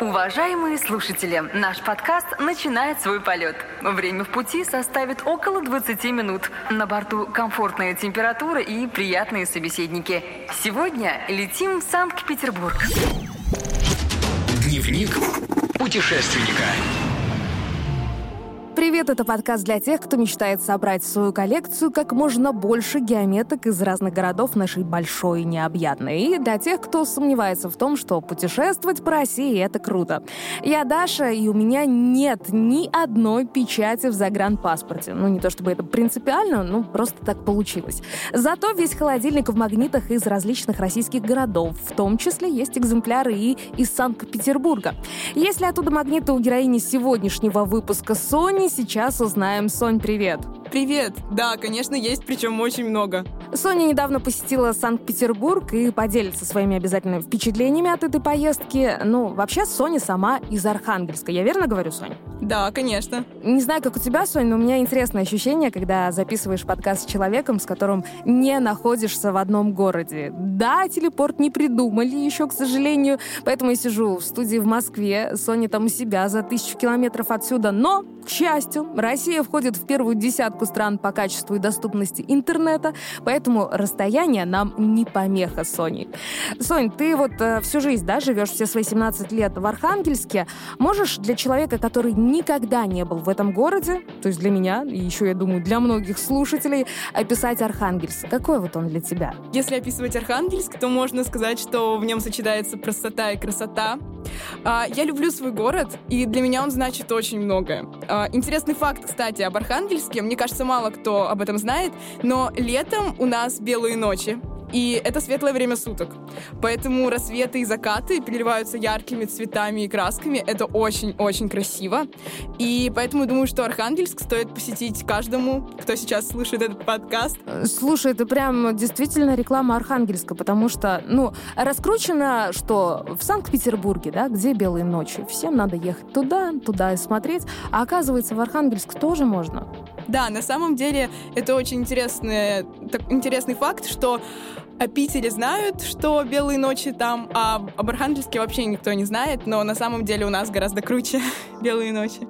Уважаемые слушатели, наш подкаст начинает свой полет. Время в пути составит около 20 минут. На борту комфортная температура и приятные собеседники. Сегодня летим в Санкт-Петербург. Дневник путешественника. Привет, это подкаст для тех, кто мечтает собрать в свою коллекцию как можно больше геометок из разных городов нашей большой и необъятной. И для тех, кто сомневается в том, что путешествовать по России — это круто. Я Даша, и у меня нет ни одной печати в загранпаспорте. Ну, не то чтобы это принципиально, ну, просто так получилось. Зато весь холодильник в магнитах из различных российских городов. В том числе есть экземпляры и из Санкт-Петербурга. Если оттуда магниты у героини сегодняшнего выпуска Sony, сейчас узнаем. Сонь, привет! Привет! Да, конечно, есть, причем очень много. Соня недавно посетила Санкт-Петербург и поделится своими обязательными впечатлениями от этой поездки. Ну, вообще, Соня сама из Архангельска. Я верно говорю, Соня? Да, конечно. Не знаю, как у тебя, Соня, но у меня интересное ощущение, когда записываешь подкаст с человеком, с которым не находишься в одном городе. Да, телепорт не придумали еще, к сожалению, поэтому я сижу в студии в Москве, Соня там у себя за тысячу километров отсюда, но, к счастью, Россия входит в первую десятку стран по качеству и доступности интернета, поэтому расстояние нам не помеха, Соней. Сонь, ты вот э, всю жизнь, да, живешь все свои 17 лет в Архангельске. Можешь для человека, который никогда не был в этом городе, то есть для меня, и еще, я думаю, для многих слушателей, описать Архангельск? Какой вот он для тебя? Если описывать Архангельск, то можно сказать, что в нем сочетается простота и красота. А, я люблю свой город, и для меня он значит очень многое. А, интересный факт, кстати, об Архангельске. Мне кажется, мало кто об этом знает, но летом у нас белые ночи. И это светлое время суток. Поэтому рассветы и закаты переливаются яркими цветами и красками. Это очень-очень красиво. И поэтому думаю, что Архангельск стоит посетить каждому, кто сейчас слушает этот подкаст. Слушай, это прям действительно реклама Архангельска, потому что, ну, раскручено, что в Санкт-Петербурге, да, где белые ночи, всем надо ехать туда, туда и смотреть, а оказывается, в Архангельск тоже можно. Да, на самом деле это очень интересный, так, интересный факт, что о Питере знают, что белые ночи там, а об Архангельске вообще никто не знает, но на самом деле у нас гораздо круче белые ночи.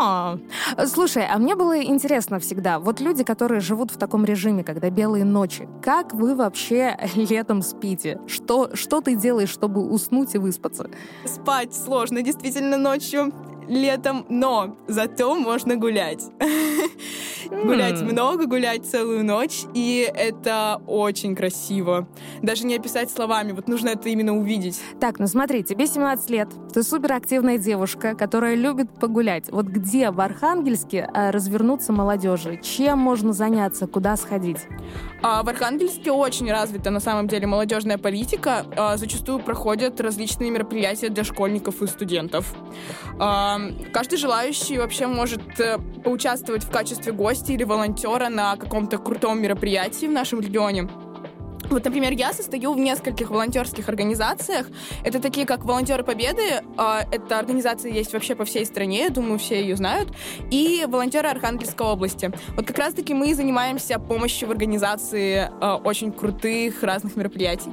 А, слушай, а мне было интересно всегда, вот люди, которые живут в таком режиме, когда белые ночи, как вы вообще летом спите? Что, что ты делаешь, чтобы уснуть и выспаться? Спать сложно, действительно, ночью летом, но зато можно гулять. Гулять много, гулять целую ночь, и это очень красиво. Даже не описать словами, вот нужно это именно увидеть. Так, ну смотри, тебе 17 лет, ты суперактивная девушка, которая любит погулять. Вот где в Архангельске а, развернуться молодежи? Чем можно заняться, куда сходить? А в Архангельске очень развита на самом деле молодежная политика. А, зачастую проходят различные мероприятия для школьников и студентов. А, каждый желающий вообще может э, поучаствовать в качестве гостя или волонтера на каком-то крутом мероприятии в нашем регионе. Вот, например, я состою в нескольких волонтерских организациях. Это такие, как Волонтеры Победы. А, эта организация есть вообще по всей стране, я думаю, все ее знают. И Волонтеры Архангельской области. Вот как раз-таки мы занимаемся помощью в организации а, очень крутых разных мероприятий.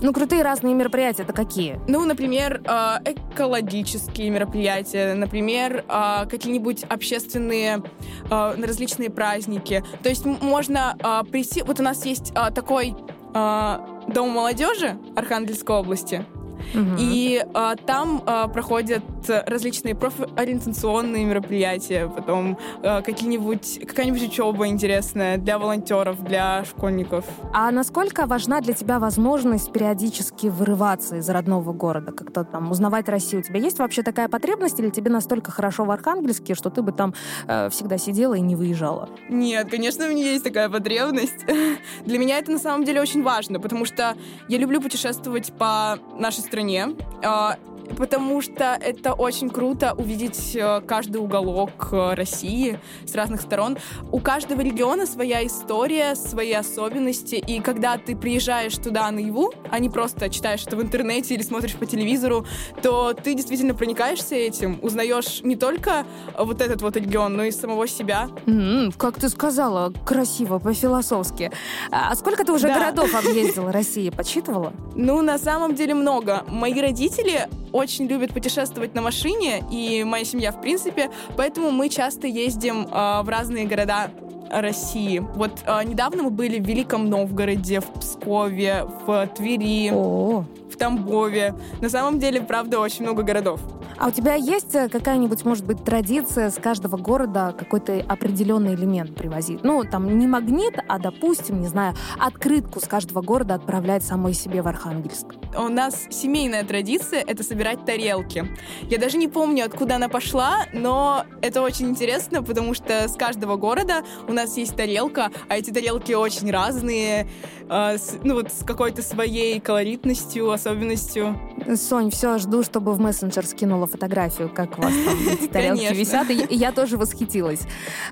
Ну, крутые разные мероприятия это какие? Ну, например, э, экологические мероприятия, например, э, какие-нибудь общественные э, различные праздники. То есть можно прийти... Вот у нас есть такой дом молодежи Архангельской области. Угу. И а, там а, проходят различные профориентационные мероприятия, потом а, какие-нибудь, какая-нибудь учеба интересная для волонтеров, для школьников. А насколько важна для тебя возможность периодически вырываться из родного города, как-то там узнавать Россию? У тебя есть вообще такая потребность или тебе настолько хорошо в Архангельске, что ты бы там э, всегда сидела и не выезжала? Нет, конечно, у меня есть такая потребность. Для меня это на самом деле очень важно, потому что я люблю путешествовать по нашей стране. А, потому что это очень круто увидеть э, каждый уголок э, России с разных сторон. У каждого региона своя история, свои особенности, и когда ты приезжаешь туда наяву, а не просто читаешь это в интернете или смотришь по телевизору, то ты действительно проникаешься этим, узнаешь не только вот этот вот регион, но и самого себя. Mm, как ты сказала, красиво, по-философски. А сколько ты уже да. городов объездила России, подсчитывала? Ну, на самом деле много. Мои родители очень любят путешествовать на машине, и моя семья в принципе, поэтому мы часто ездим э, в разные города России. Вот э, недавно мы были в Великом Новгороде, в Пскове, в Твери, О, в Тамбове. На самом деле, правда, очень много городов. А у тебя есть э, какая-нибудь, может быть, традиция с каждого города какой-то определенный элемент привозить? Ну, там не магнит, а, допустим, не знаю, открытку с каждого города отправлять самой себе в Архангельск. У нас семейная традиция — это собирать тарелки. Я даже не помню, откуда она пошла, но это очень интересно, потому что с каждого города у нас есть тарелка, а эти тарелки очень разные, э, ну вот с какой-то своей колоритностью, особенностью. Сонь, все, жду, чтобы в мессенджер скинула фотографию, как у вас там тарелки висят, и, я тоже восхитилась.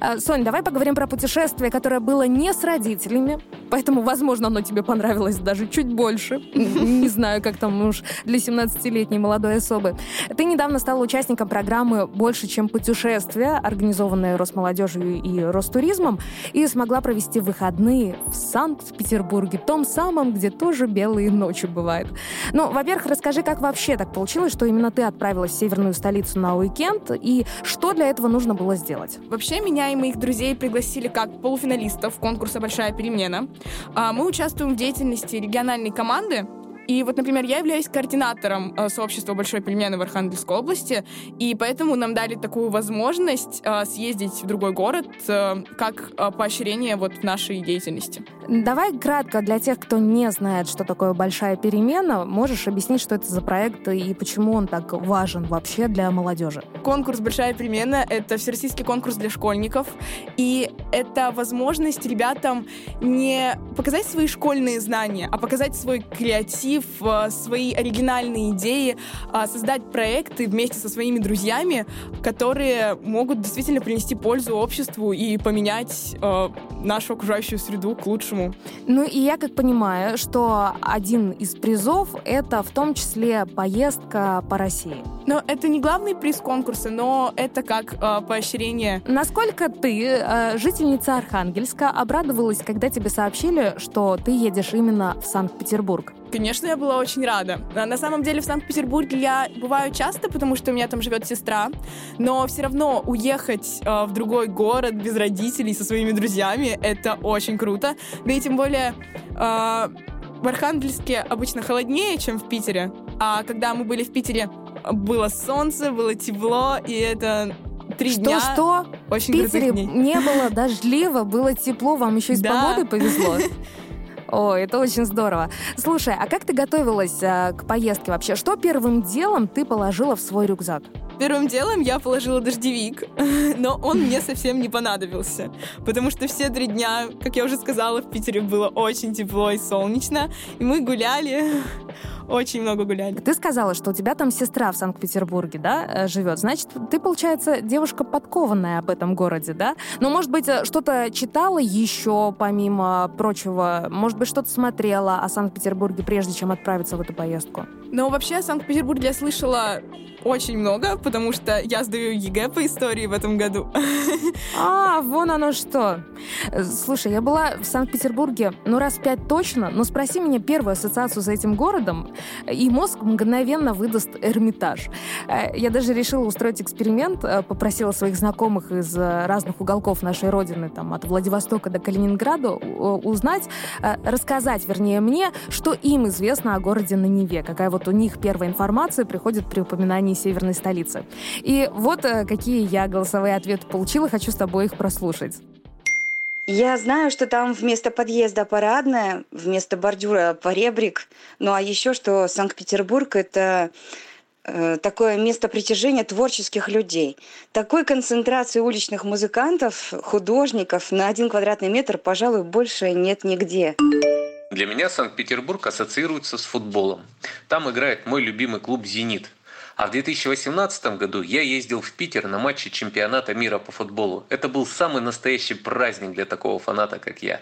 А, Сонь, давай поговорим про путешествие, которое было не с родителями, поэтому, возможно, оно тебе понравилось даже чуть больше. Не знаю, как там уж для 17-летней молодой особы. Ты недавно стала участником программы «Больше, чем путешествия», организованной Росмолодежью и Ростуризмом, и смогла провести выходные в Санкт-Петербурге, том самом, где тоже белые ночи бывают. Ну, во-первых, расскажи, как вообще так получилось, что именно ты отправилась в северную столицу на уикенд, и что для этого нужно было сделать? Вообще, меня и моих друзей пригласили как полуфиналистов конкурса «Большая перемена». А, Мы участвуем в деятельности региональной команды, и вот, например, я являюсь координатором э, сообщества Большой перемены в Архангельской области, и поэтому нам дали такую возможность э, съездить в другой город э, как поощрение вот нашей деятельности. Давай кратко для тех, кто не знает, что такое большая перемена, можешь объяснить, что это за проект и почему он так важен вообще для молодежи? Конкурс «Большая перемена» — это всероссийский конкурс для школьников, и это возможность ребятам не показать свои школьные знания, а показать свой креатив, э, свои оригинальные идеи, а, создать проекты вместе со своими друзьями, которые могут действительно принести пользу обществу и поменять э, нашу окружающую среду к лучшему. Ну и я как понимаю, что один из призов — это в том числе поездка по России. Но это не главный приз конкурса, но это как э, поощрение Насколько ты, э, жительница Архангельска, обрадовалась, когда тебе сообщили, что ты едешь именно в Санкт-Петербург? Конечно, я была очень рада. А На самом деле в Санкт-Петербурге я бываю часто, потому что у меня там живет сестра, но все равно уехать э, в другой город без родителей со своими друзьями это очень круто. Да и тем более э, в Архангельске обычно холоднее, чем в Питере. А когда мы были в Питере, было солнце, было тепло, и это три дня Что-что? В Питере не было дождливо, было тепло, вам еще и с Да. погодой повезло. Ой, это очень здорово. Слушай, а как ты готовилась э, к поездке вообще? Что первым делом ты положила в свой рюкзак? Первым делом я положила дождевик, но он мне совсем не понадобился, потому что все три дня, как я уже сказала, в Питере было очень тепло и солнечно, и мы гуляли, очень много гуляли. Ты сказала, что у тебя там сестра в Санкт-Петербурге, да, э, живет. Значит, ты, получается, девушка подкованная об этом городе, да? Но, может быть, э, что-то читала еще, помимо прочего? Может быть, что-то смотрела о Санкт-Петербурге, прежде чем отправиться в эту поездку? Но вообще о Санкт-Петербурге я слышала очень много, потому что я сдаю ЕГЭ по истории в этом году. А, вон оно что. Слушай, я была в Санкт-Петербурге, ну, раз пять точно, но спроси меня первую ассоциацию с этим городом, и мозг мгновенно выдаст Эрмитаж. Э, Я даже решила устроить эксперимент, э, попросила своих знакомых из э, разных уголков нашей родины, там, от Владивостока до Калининграда, узнать, рассказать, вернее, мне, что им известно о городе на Неве, какая вот у них первая информация приходит при упоминании северной столицы. И вот э, какие я голосовые ответы получила, хочу с тобой их прослушать. Я знаю, что там вместо подъезда парадная, вместо бордюра поребрик. Ну а еще что Санкт-Петербург это э, такое место притяжения творческих людей. Такой концентрации уличных музыкантов, художников на один квадратный метр, пожалуй, больше нет нигде. Для меня Санкт-Петербург ассоциируется с футболом. Там играет мой любимый клуб «Зенит». А в 2018 году я ездил в Питер на матче чемпионата мира по футболу. Это был самый настоящий праздник для такого фаната, как я.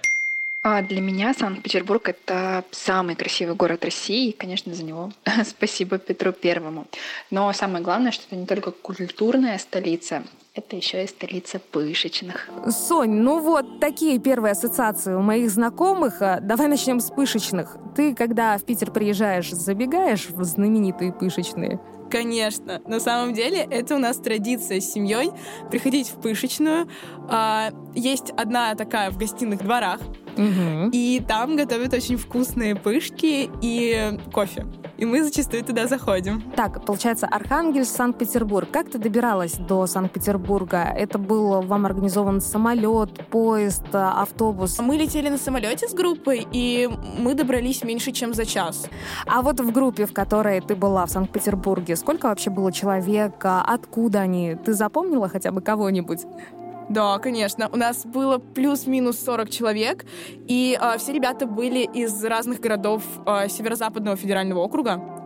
А для меня Санкт-Петербург — это самый красивый город России, и, конечно, за него спасибо Петру Первому. Но самое главное, что это не только культурная столица, это еще и столица пышечных. Сонь, ну вот такие первые ассоциации у моих знакомых. А, давай начнем с пышечных. Ты, когда в Питер приезжаешь, забегаешь в знаменитые пышечные? Конечно. На самом деле это у нас традиция с семьей приходить в пышечную. А, есть одна такая в гостиных дворах, Угу. и там готовят очень вкусные пышки и кофе. И мы зачастую туда заходим. Так, получается, Архангельск, Санкт-Петербург. Как ты добиралась до Санкт-Петербурга? Это был вам организован самолет, поезд, автобус? Мы летели на самолете с группой, и мы добрались меньше, чем за час. А вот в группе, в которой ты была в Санкт-Петербурге, сколько вообще было человек? А Откуда они? Ты запомнила хотя бы кого-нибудь? Да, конечно. У нас было плюс-минус 40 человек, и а, все ребята были из разных городов а, Северо-Западного федерального округа.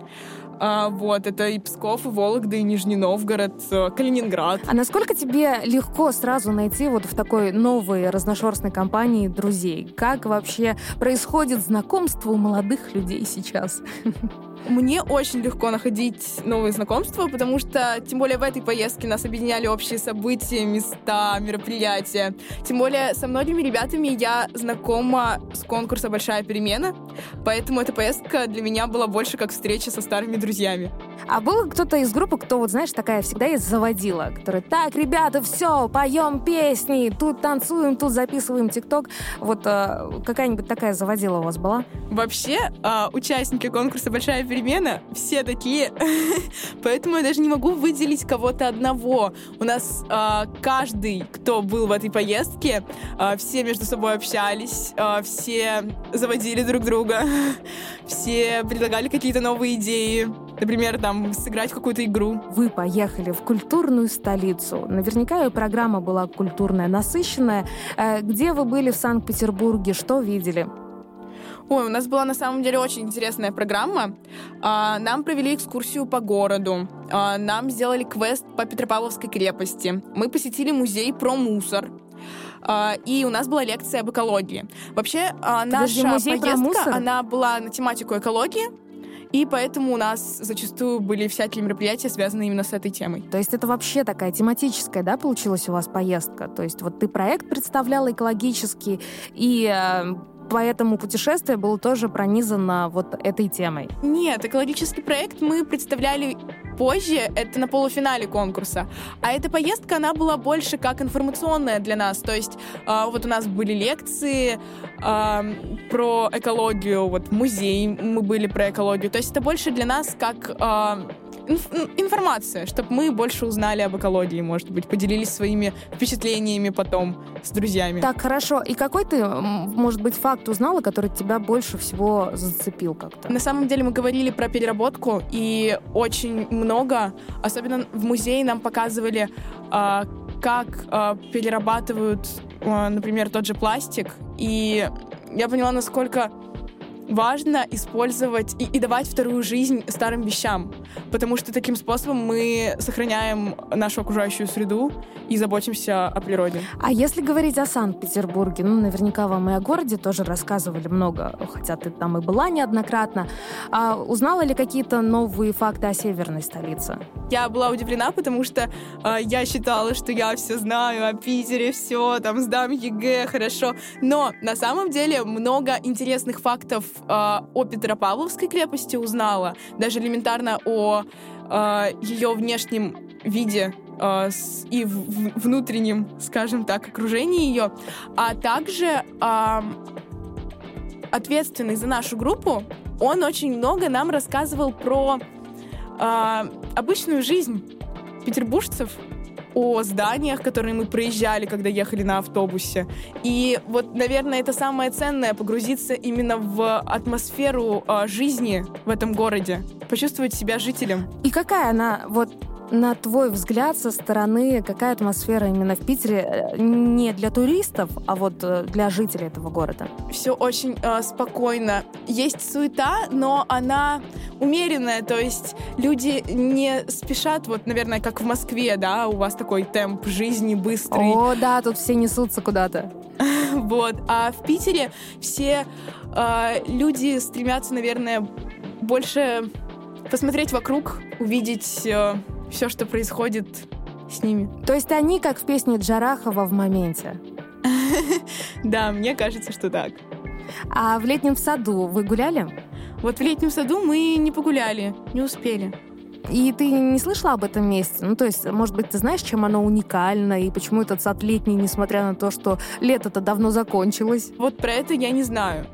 А, вот, это и Псков, и Вологда, и Нижний Новгород, э, Калининград. А насколько тебе легко сразу найти вот в такой новой разношерстной компании друзей? Как вообще происходит знакомство у молодых людей сейчас? Мне очень легко находить новые знакомства, потому что, тем более в этой поездке нас объединяли общие события, места, мероприятия. Тем более со многими ребятами я знакома с конкурса «Большая перемена», поэтому эта поездка для меня была больше как встреча со старыми друзьями. А был кто-то из группы, кто вот, знаешь, такая всегда есть заводила, который, так, ребята, все, поем песни, тут танцуем, тут записываем ТикТок. Вот э, какая-нибудь такая заводила у вас была? Вообще, а, участники конкурса «Большая перемена» все такие, поэтому я даже не могу выделить кого-то одного. У нас а, каждый, кто был в этой поездке, а, все между собой общались, а, все заводили друг друга, все предлагали какие-то новые идеи. Например, там, сыграть какую-то игру. Вы поехали в культурную столицу. Наверняка и программа была культурная, насыщенная. Э, Где вы были в Санкт-Петербурге? Что видели? Ой, у нас была на самом деле очень интересная программа. А, Нам провели экскурсию по городу. А, Нам сделали квест по Петропавловской крепости. Мы посетили музей про мусор. А, И у нас была лекция об экологии. Вообще, Подожди, наша поездка, она была на тематику экологии, и поэтому у нас зачастую были всякие мероприятия, связанные именно с этой темой. То есть это вообще такая тематическая, да, получилась у вас поездка? То есть вот ты проект представляла экологический, и э, поэтому путешествие было тоже пронизано вот этой темой. Нет, экологический проект мы представляли позже, это на полуфинале конкурса. А эта поездка, она была больше как информационная для нас. То есть а, вот у нас были лекции а, про экологию, вот в музей мы были про экологию. То есть это больше для нас как а, инф- информация, чтобы мы больше узнали об экологии, может быть, поделились своими впечатлениями потом с друзьями. Так, хорошо. И какой ты, может быть, факт узнала, который тебя больше всего зацепил как-то? На самом деле мы говорили про переработку, и очень много, особенно в музее нам показывали, а, как а, перерабатывают, а, например, тот же пластик. И я поняла, насколько важно использовать и, и давать вторую жизнь старым вещам, потому что таким способом мы сохраняем нашу окружающую среду и заботимся о природе. А если говорить о Санкт-Петербурге, ну, наверняка вам и о городе тоже рассказывали много, хотя ты там и была неоднократно. А узнала ли какие-то новые факты о северной столице? Я была удивлена, потому что э, я считала, что я все знаю о Питере, все, там сдам ЕГЭ, хорошо. Но на самом деле много интересных фактов э, о Петропавловской крепости узнала. Даже элементарно о э, ее внешнем виде э, с- и в- в- внутреннем, скажем так, окружении ее. А также э, ответственный за нашу группу, он очень много нам рассказывал про а, обычную жизнь петербуржцев, о зданиях, которые мы проезжали, когда ехали на автобусе. И вот, наверное, это самое ценное — погрузиться именно в атмосферу а, жизни в этом городе, почувствовать себя жителем. И какая она, вот на твой взгляд, со стороны, какая атмосфера именно в Питере э, не для туристов, а вот э, для жителей этого города? Все очень а, спокойно. Есть суета, но она умеренная, то есть люди не спешат, вот, наверное, как в Москве, да, у вас такой темп жизни быстрый. О, да, тут все несутся куда-то. Вот. А в Питере все э, люди стремятся, наверное, больше посмотреть вокруг, увидеть все, что происходит с ними. То есть они, как в песне Джарахова, в моменте? Да, мне кажется, что так. А в летнем саду вы гуляли? Вот в летнем саду мы не погуляли, не успели. И ты не слышала об этом месте? Ну, то есть, может быть, ты знаешь, чем оно уникально, и почему этот сад летний, несмотря на то, что лето-то давно закончилось? Вот про это я не знаю.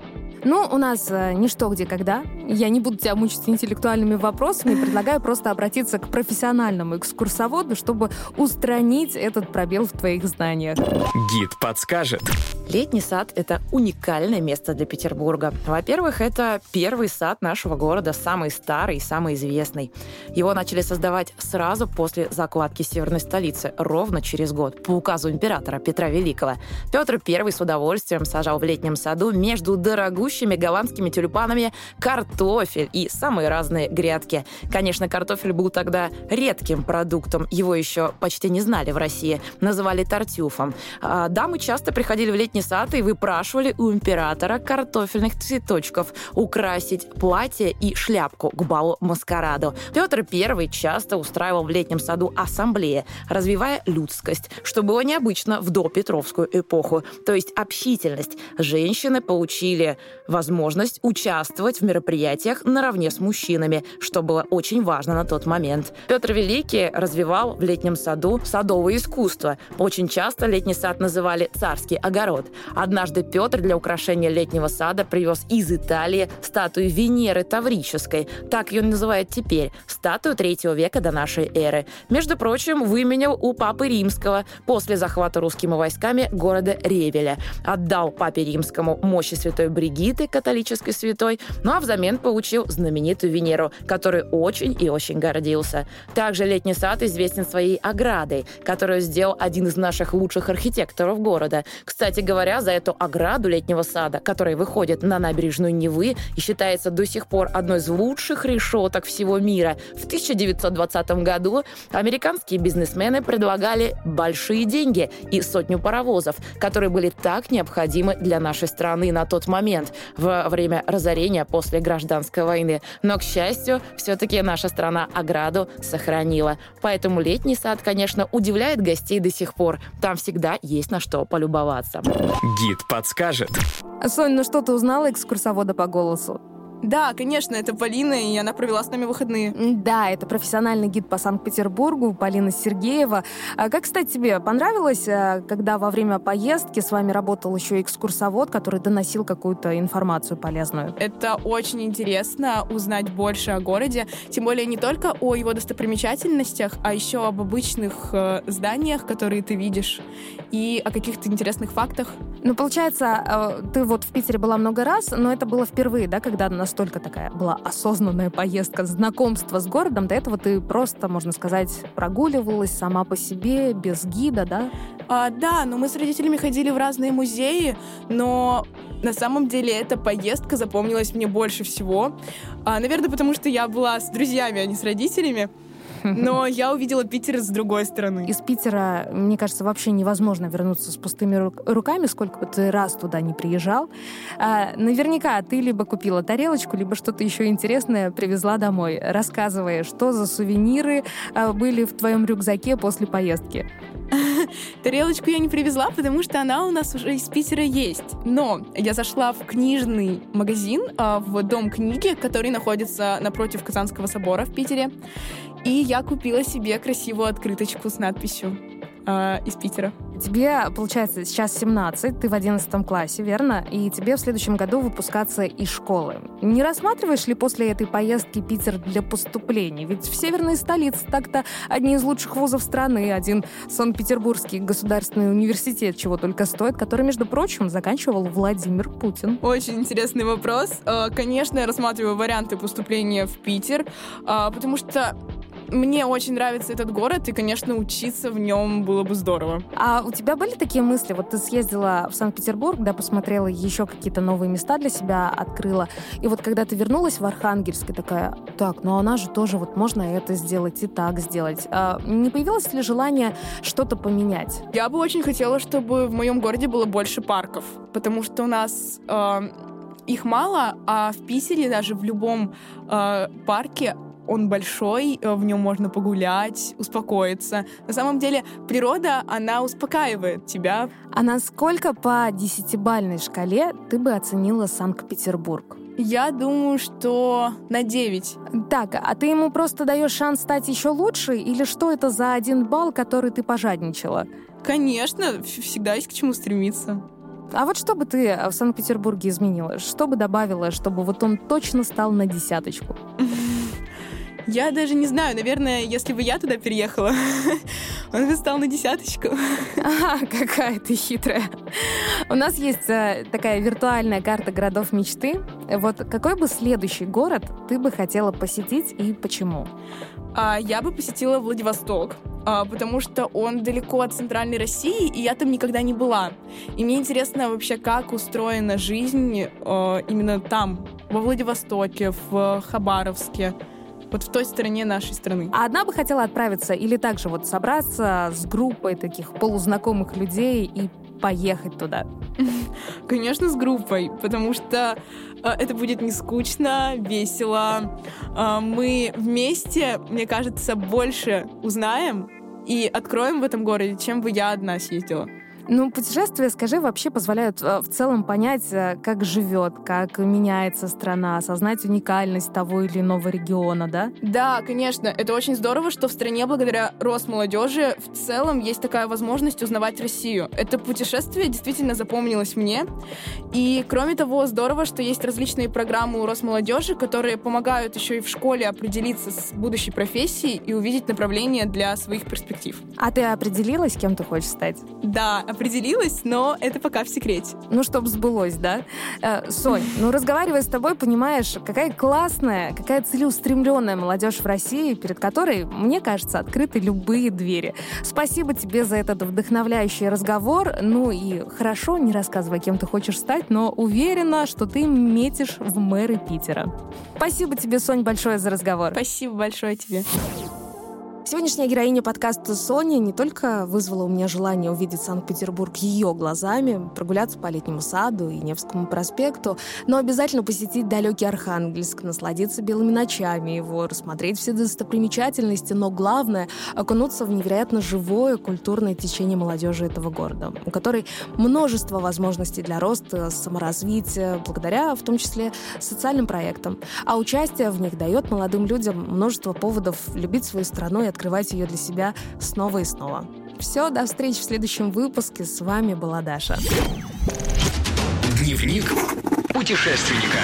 Ну, у нас э, не что, где, когда. Я не буду тебя мучить интеллектуальными вопросами. Предлагаю просто обратиться к профессиональному экскурсоводу, чтобы устранить этот пробел в твоих знаниях. Гид подскажет. Летний сад — это уникальное место для Петербурга. Во-первых, это первый сад нашего города, самый старый и самый известный. Его начали создавать сразу после закладки северной столицы, ровно через год, по указу императора Петра Великого. Петр I с удовольствием сажал в летнем саду между дорогущими голландскими тюльпанами картофель и самые разные грядки. Конечно, картофель был тогда редким продуктом, его еще почти не знали в России, называли тартюфом. А дамы часто приходили в летний сад и выпрашивали у императора картофельных цветочков, украсить платье и шляпку к балу маскараду. Петр I часто устраивал в летнем саду ассамблеи, развивая людскость, что было необычно в допетровскую эпоху, то есть общительность. Женщины получили возможность участвовать в мероприятиях наравне с мужчинами, что было очень важно на тот момент. Петр Великий развивал в летнем саду садовое искусство. Очень часто летний сад называли царский огород. Однажды Петр для украшения летнего сада привез из Италии статую Венеры Таврической, так ее называют теперь, статую третьего века до нашей эры. Между прочим, выменял у папы Римского после захвата русскими войсками города Ревеля. Отдал папе Римскому мощи святой Бригиты, католической святой, ну а взамен получил знаменитую Венеру, которой очень и очень гордился. Также летний сад известен своей оградой, которую сделал один из наших лучших архитекторов города. Кстати говоря, за эту ограду летнего сада, которая выходит на набережную Невы и считается до сих пор одной из лучших решеток всего мира, в 1920 году американские бизнесмены предлагали большие деньги и сотню паровозов, которые были так необходимы для нашей страны на тот момент, во время разорения после гражданской войны. Но, к счастью, все-таки наша страна ограду сохранила. Поэтому летний сад, конечно, удивляет гостей до сих пор. Там всегда есть на что полюбоваться. Гид подскажет. Сонь, ну что ты узнала экскурсовода по голосу? Да, конечно, это Полина, и она провела с нами выходные. Да, это профессиональный гид по Санкт-Петербургу, Полина Сергеева. А как, кстати, тебе понравилось, э, когда во время поездки с вами работал еще экскурсовод, который доносил какую-то информацию полезную? Это очень интересно узнать больше о городе, тем более не только о его достопримечательностях, а еще об обычных э, зданиях, которые ты видишь, и о каких-то интересных фактах. Ну, получается, э, ты вот в Питере была много раз, но это было впервые, да, когда настолько такая была осознанная поездка, знакомство с городом. До этого ты просто, можно сказать, прогуливалась сама по себе, без гида, да? А, да, но мы с родителями ходили в разные музеи, но на самом деле эта поездка запомнилась мне больше всего. А, наверное, потому что я была с друзьями, а не с родителями. Но я увидела Питер с другой стороны. Из Питера, мне кажется, вообще невозможно вернуться с пустыми руками, сколько бы ты раз туда не приезжал. А, наверняка ты либо купила тарелочку, либо что-то еще интересное привезла домой. Рассказывая, что за сувениры а, были в твоем рюкзаке после поездки. Тарелочку я не привезла, потому что она у нас уже из Питера есть. Но я зашла в книжный магазин, а, в Дом книги, который находится напротив Казанского собора в Питере. И я купила себе красивую открыточку с надписью э, из Питера. Тебе, получается, сейчас 17, ты в 11 классе, верно? И тебе в следующем году выпускаться из школы. Не рассматриваешь ли после этой поездки Питер для поступления? Ведь в северной столице так-то одни из лучших вузов страны, один Санкт-Петербургский государственный университет, чего только стоит, который, между прочим, заканчивал Владимир Путин. Очень интересный вопрос. Э, конечно, я рассматриваю варианты поступления в Питер, э, потому что мне очень нравится этот город, и, конечно, учиться в нем было бы здорово. А у тебя были такие мысли? Вот ты съездила в Санкт-Петербург, да, посмотрела еще какие-то новые места для себя, открыла. И вот когда ты вернулась в Архангельск, и такая, так, ну она же тоже, вот можно это сделать и так сделать. А не появилось ли желание что-то поменять? Я бы очень хотела, чтобы в моем городе было больше парков, потому что у нас э, их мало, а в Питере даже в любом э, парке он большой, э, в нем можно погулять, успокоиться. На самом деле природа, она успокаивает тебя. А насколько по десятибальной шкале ты бы оценила Санкт-Петербург? Я думаю, что на 9. Так, а ты ему просто даешь шанс стать еще лучше, или что это за один балл, который ты пожадничала? Конечно, всегда есть к чему стремиться. А вот что бы ты в Санкт-Петербурге изменила? Что бы добавила, чтобы вот он точно стал на десяточку? Я даже не знаю, наверное, если бы я туда переехала, он бы стал на десяточку. Ага, какая ты хитрая. У нас есть э, такая виртуальная карта городов мечты. Вот какой бы следующий город ты бы хотела посетить и почему? А, я бы посетила Владивосток, а, потому что он далеко от центральной России, и я там никогда не была. И мне интересно вообще, как устроена жизнь а, именно там, во Владивостоке, в Хабаровске вот в той стороне нашей страны. А одна бы хотела отправиться или также вот собраться с группой таких полузнакомых людей и поехать туда? Конечно, с группой, потому что э, это будет не скучно, весело. Э, мы вместе, мне кажется, больше узнаем и откроем в этом городе, чем бы я одна съездила. Ну, путешествия, скажи, вообще позволяют э, в целом понять, э, как живет, как меняется страна, осознать уникальность того или иного региона, да? Да, конечно. Это очень здорово, что в стране благодаря Росмолодежи в целом есть такая возможность узнавать Россию. Это путешествие действительно запомнилось мне. И, кроме того, здорово, что есть различные программы у Росмолодежи, которые помогают еще и в школе определиться с будущей профессией и увидеть направление для своих перспектив. А ты определилась, кем ты хочешь стать? Да, определилась, но это пока в секрете. Ну, чтобы сбылось, да? Э, Сонь, ну, разговаривая с тобой, понимаешь, какая классная, какая целеустремленная молодежь в России, перед которой, мне кажется, открыты любые двери. Спасибо тебе за этот вдохновляющий разговор. Ну и хорошо, не рассказывай, кем ты хочешь стать, но уверена, что ты метишь в мэры Питера. Спасибо тебе, Сонь, большое за разговор. Спасибо большое тебе. Сегодняшняя героиня подкаста Соня не только вызвала у меня желание увидеть Санкт-Петербург ее глазами, прогуляться по летнему саду и Невскому проспекту, но обязательно посетить далекий Архангельск, насладиться белыми ночами его, рассмотреть все достопримечательности, но главное — окунуться в невероятно живое культурное течение молодежи этого города, у которой множество возможностей для роста, саморазвития, благодаря в том числе социальным проектам. А участие в них дает молодым людям множество поводов любить свою страну и открывать ее для себя снова и снова. Все, до встречи в следующем выпуске. С вами была Даша. Дневник путешественника.